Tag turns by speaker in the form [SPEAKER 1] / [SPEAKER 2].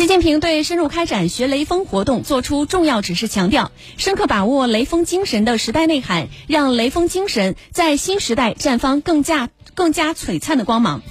[SPEAKER 1] 习近平对深入开展学雷锋活动作出重要指示强调深刻把握雷锋精神的时代内涵让雷锋精神在新时代绽放更加更加璀璨的光芒。